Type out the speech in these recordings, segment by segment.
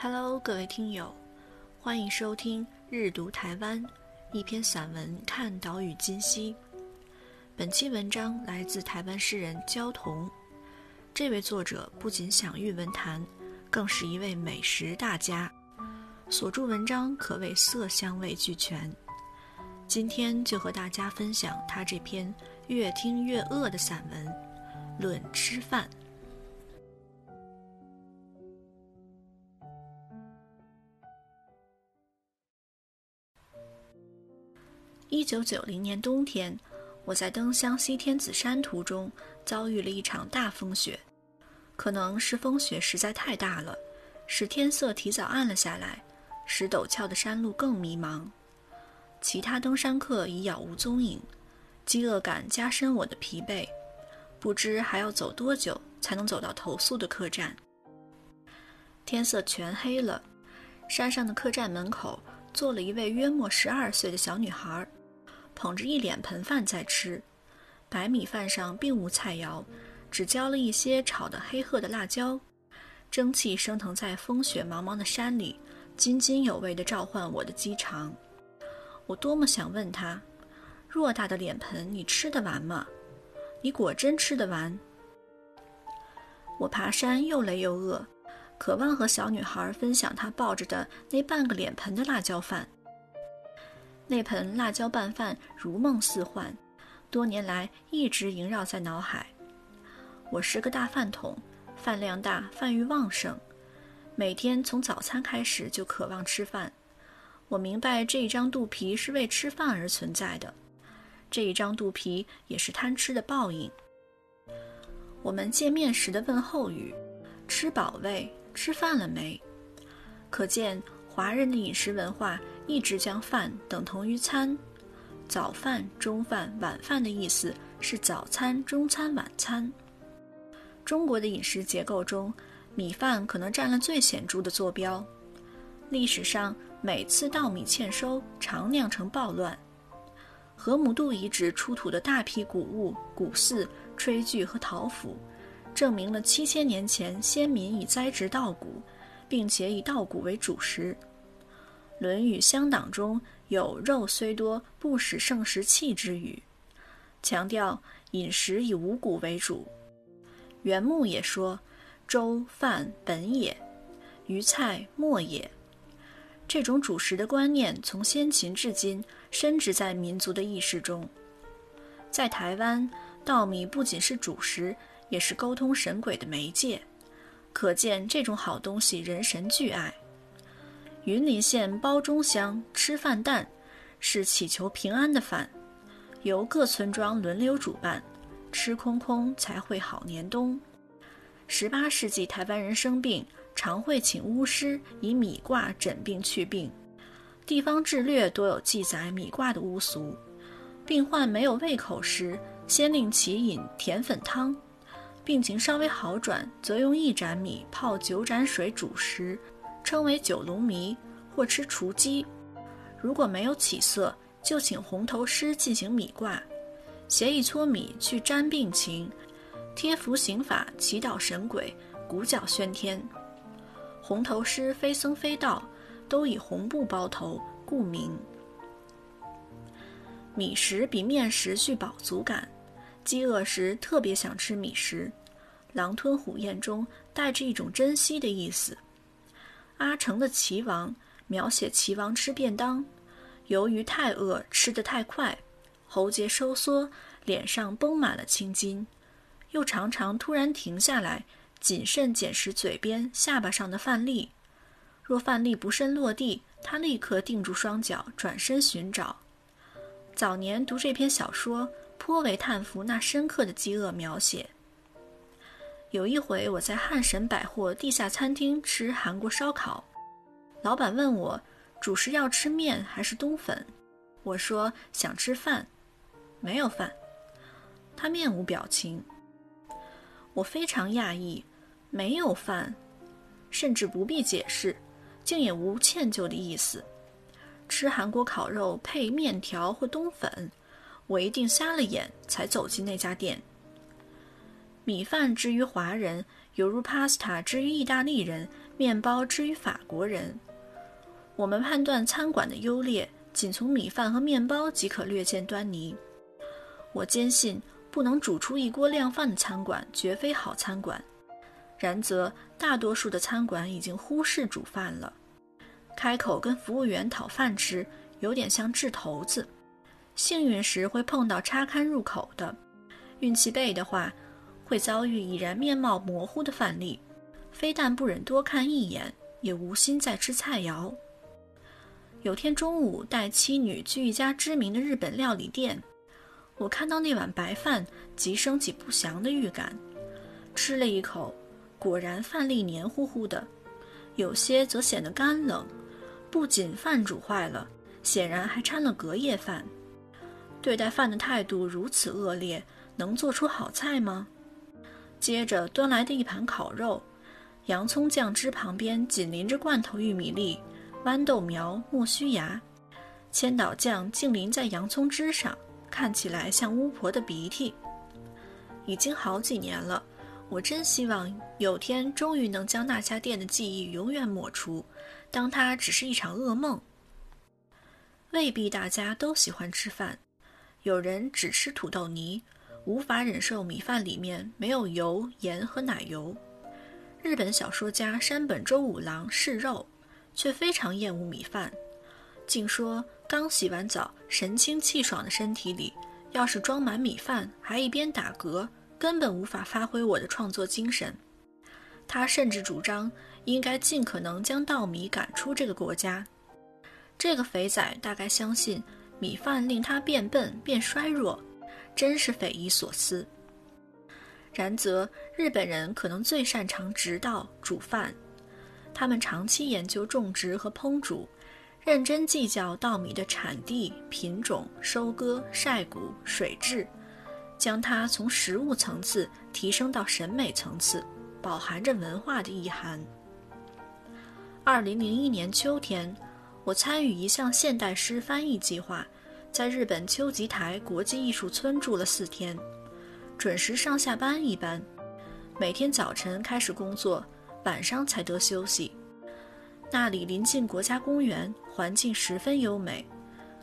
Hello，各位听友，欢迎收听《日读台湾》，一篇散文看岛屿今夕。本期文章来自台湾诗人焦桐。这位作者不仅享誉文坛，更是一位美食大家，所著文章可谓色香味俱全。今天就和大家分享他这篇越听越饿的散文《论吃饭》。一九九零年冬天，我在登湘西天子山途中遭遇了一场大风雪，可能是风雪实在太大了，使天色提早暗了下来，使陡峭的山路更迷茫。其他登山客已杳无踪影，饥饿感加深我的疲惫，不知还要走多久才能走到投宿的客栈。天色全黑了，山上的客栈门口坐了一位约莫十二岁的小女孩。捧着一脸盆饭在吃，白米饭上并无菜肴，只浇了一些炒的黑褐的辣椒，蒸汽升腾在风雪茫茫的山里，津津有味地召唤我的饥肠。我多么想问他：偌大的脸盆，你吃得完吗？你果真吃得完？我爬山又累又饿，渴望和小女孩分享她抱着的那半个脸盆的辣椒饭。那盆辣椒拌饭如梦似幻，多年来一直萦绕在脑海。我是个大饭桶，饭量大，饭欲旺盛，每天从早餐开始就渴望吃饭。我明白这一张肚皮是为吃饭而存在的，这一张肚皮也是贪吃的报应。我们见面时的问候语：“吃饱未？吃饭了没？”可见华人的饮食文化。一直将饭等同于餐，早饭、中饭、晚饭的意思是早餐、中餐、晚餐。中国的饮食结构中，米饭可能占了最显著的坐标。历史上每次稻米欠收，常酿成暴乱。河姆渡遗址出土的大批谷物、谷饲、炊具和陶釜，证明了七千年前先民已栽植稻谷，并且以稻谷为主食。《论语乡党》中有“肉虽多，不使盛食气”之语，强调饮食以五谷为主。袁牧也说：“粥饭本也，鱼菜末也。”这种主食的观念从先秦至今深植在民族的意识中。在台湾，稻米不仅是主食，也是沟通神鬼的媒介，可见这种好东西人神俱爱。云林县包中乡吃饭蛋，是祈求平安的饭，由各村庄轮流主办，吃空空才会好年冬。十八世纪台湾人生病，常会请巫师以米卦诊病去病，地方志略多有记载米卦的巫俗。病患没有胃口时，先令其饮甜粉汤，病情稍微好转，则用一盏米泡九盏水煮食。称为九龙糜，或吃雏鸡。如果没有起色，就请红头师进行米卦，携一撮米去占病情，贴符行法，祈祷神鬼，鼓角喧天。红头师非僧非道，都以红布包头，故名。米食比面食具饱足感，饥饿时特别想吃米食，狼吞虎咽中带着一种珍惜的意思。阿城的齐王描写齐王吃便当，由于太饿，吃得太快，喉结收缩，脸上绷满了青筋，又常常突然停下来，谨慎捡拾嘴边、下巴上的饭粒。若饭粒不慎落地，他立刻定住双脚，转身寻找。早年读这篇小说，颇为叹服那深刻的饥饿描写。有一回，我在汉神百货地下餐厅吃韩国烧烤，老板问我主食要吃面还是冬粉，我说想吃饭，没有饭。他面无表情。我非常讶异，没有饭，甚至不必解释，竟也无歉疚的意思。吃韩国烤肉配面条或冬粉，我一定瞎了眼才走进那家店。米饭之于华人，犹如 pasta 之于意大利人，面包之于法国人。我们判断餐馆的优劣，仅从米饭和面包即可略见端倪。我坚信，不能煮出一锅靓饭的餐馆绝非好餐馆。然则，大多数的餐馆已经忽视煮饭了。开口跟服务员讨饭吃，有点像掷骰子。幸运时会碰到插堪入口的，运气背的话，会遭遇已然面貌模糊的饭粒。非但不忍多看一眼，也无心再吃菜肴。有天中午，带妻女去一家知名的日本料理店，我看到那碗白饭，即升起不祥的预感。吃了一口，果然饭粒黏糊糊的，有些则显得干冷。不仅饭煮坏了，显然还掺了隔夜饭。对待饭的态度如此恶劣，能做出好菜吗？接着端来的一盘烤肉，洋葱酱汁旁边紧邻着罐头玉米粒。豌豆苗、木须芽，千岛酱竟淋在洋葱汁上，看起来像巫婆的鼻涕。已经好几年了，我真希望有天终于能将那家店的记忆永远抹除，当它只是一场噩梦。未必大家都喜欢吃饭，有人只吃土豆泥，无法忍受米饭里面没有油、盐和奶油。日本小说家山本周五郎嗜肉。却非常厌恶米饭，竟说刚洗完澡、神清气爽的身体里，要是装满米饭，还一边打嗝，根本无法发挥我的创作精神。他甚至主张应该尽可能将稻米赶出这个国家。这个肥仔大概相信米饭令他变笨变衰弱，真是匪夷所思。然则日本人可能最擅长直道煮饭。他们长期研究种植和烹煮，认真计较稻米的产地、品种、收割、晒谷、水质，将它从食物层次提升到审美层次，饱含着文化的意涵。二零零一年秋天，我参与一项现代诗翻译计划，在日本秋吉台国际艺术村住了四天，准时上下班一般，每天早晨开始工作。晚上才得休息。那里临近国家公园，环境十分优美，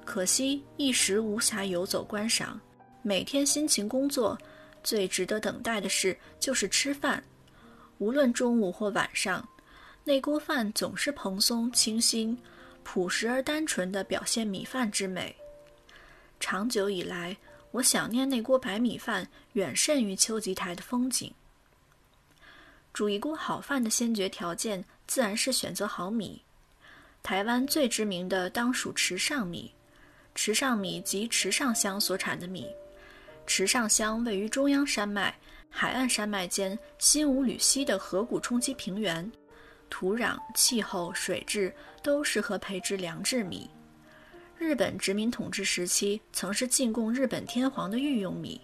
可惜一时无暇游走观赏。每天辛勤工作，最值得等待的事就是吃饭。无论中午或晚上，那锅饭总是蓬松清新、朴实而单纯地表现米饭之美。长久以来，我想念那锅白米饭，远胜于秋吉台的风景。煮一锅好饭的先决条件自然是选择好米。台湾最知名的当属池上米，池上米即池上乡所产的米。池上乡位于中央山脉、海岸山脉间新五吕溪的河谷冲积平原，土壤、气候、水质都适合培植良质米。日本殖民统治时期曾是进贡日本天皇的御用米。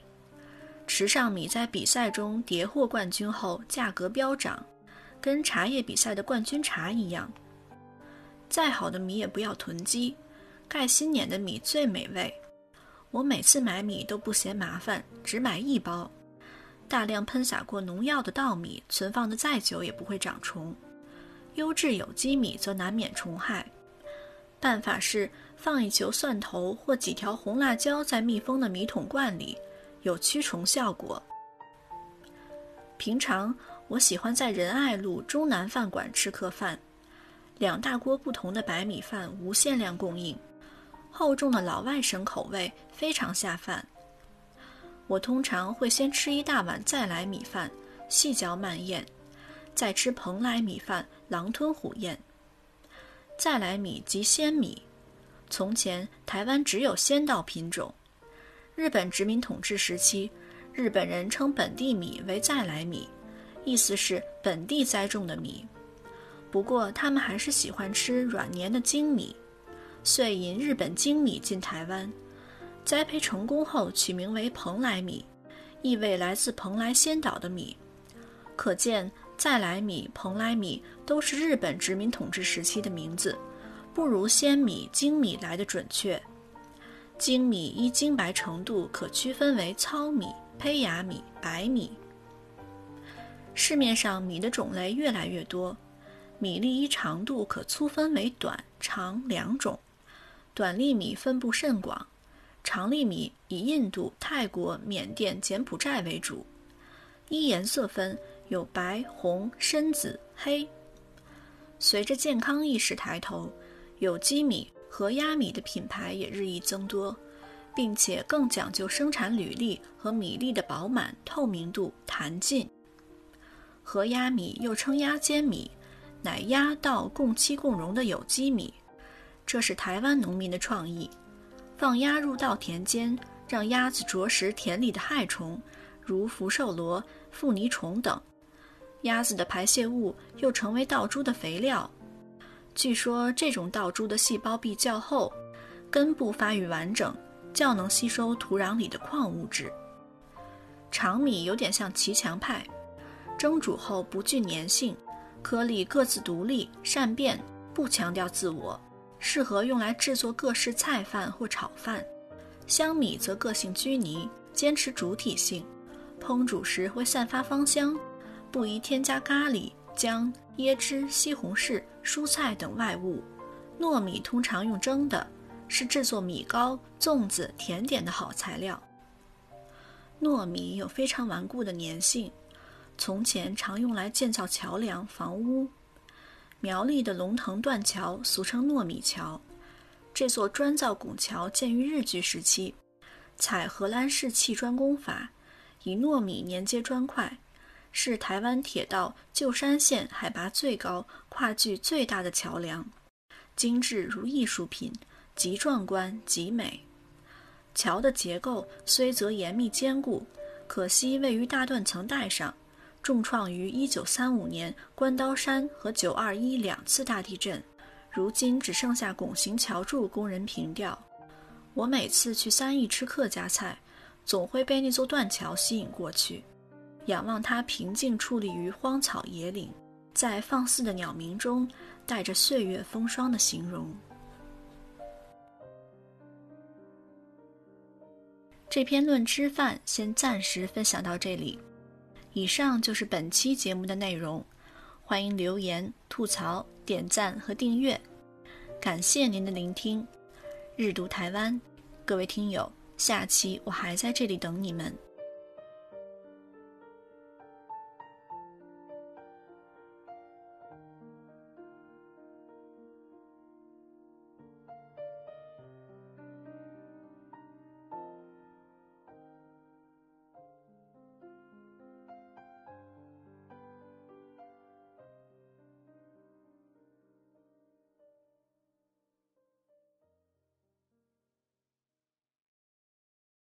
池上米在比赛中叠获冠军后，价格飙涨，跟茶叶比赛的冠军茶一样。再好的米也不要囤积，盖新年的米最美味。我每次买米都不嫌麻烦，只买一包。大量喷洒过农药的稻米，存放的再久也不会长虫。优质有机米则难免虫害。办法是放一球蒜头或几条红辣椒在密封的米桶罐里。有驱虫效果。平常我喜欢在仁爱路中南饭馆吃客饭，两大锅不同的白米饭无限量供应，厚重的老外省口味非常下饭。我通常会先吃一大碗再来米饭，细嚼慢咽，再吃蓬莱米饭，狼吞虎咽。再来米即鲜米，从前台湾只有仙稻品种。日本殖民统治时期，日本人称本地米为再来米，意思是本地栽种的米。不过，他们还是喜欢吃软黏的精米，遂引日本精米进台湾，栽培成功后取名为蓬莱米，意味来自蓬莱仙岛的米。可见，在来米、蓬莱米都是日本殖民统治时期的名字，不如鲜米、精米来的准确。精米依精白程度可区分为糙米、胚芽米、白米。市面上米的种类越来越多，米粒依长度可粗分为短、长两种。短粒米分布甚广，长粒米以印度、泰国、缅甸、柬埔寨为主。依颜色分有白、红、深紫、黑。随着健康意识抬头，有机米和压米的品牌也日益增多，并且更讲究生产履历和米粒的饱满、透明度、弹劲。和压米又称压尖米，乃压稻共期共荣的有机米，这是台湾农民的创意。放鸭入稻田间，让鸭子啄食田里的害虫，如福寿螺、富泥虫等。鸭子的排泄物又成为稻株的肥料。据说这种稻株的细胞壁较厚，根部发育完整，较能吸收土壤里的矿物质。长米有点像骑墙派，蒸煮后不具粘性，颗粒各自独立，善变，不强调自我，适合用来制作各式菜饭或炒饭。香米则个性拘泥，坚持主体性，烹煮时会散发芳香。不宜添加咖喱、姜、椰汁、西红柿、蔬菜等外物。糯米通常用蒸的，是制作米糕、粽子、甜点的好材料。糯米有非常顽固的粘性，从前常用来建造桥梁、房屋。苗栗的龙腾断桥俗称糯米桥，这座砖造拱桥建于日据时期，采荷兰式砌砖工法，以糯米粘接砖块。是台湾铁道旧山线海拔最高、跨距最大的桥梁，精致如艺术品，极壮观极美。桥的结构虽则严密坚固，可惜位于大断层带上，重创于1935年关刀山和921两次大地震，如今只剩下拱形桥柱供人凭吊。我每次去三义吃客家菜，总会被那座断桥吸引过去。仰望它平静矗立于荒草野岭，在放肆的鸟鸣中，带着岁月风霜的形容。这篇论吃饭先暂时分享到这里，以上就是本期节目的内容。欢迎留言、吐槽、点赞和订阅，感谢您的聆听。日读台湾，各位听友，下期我还在这里等你们。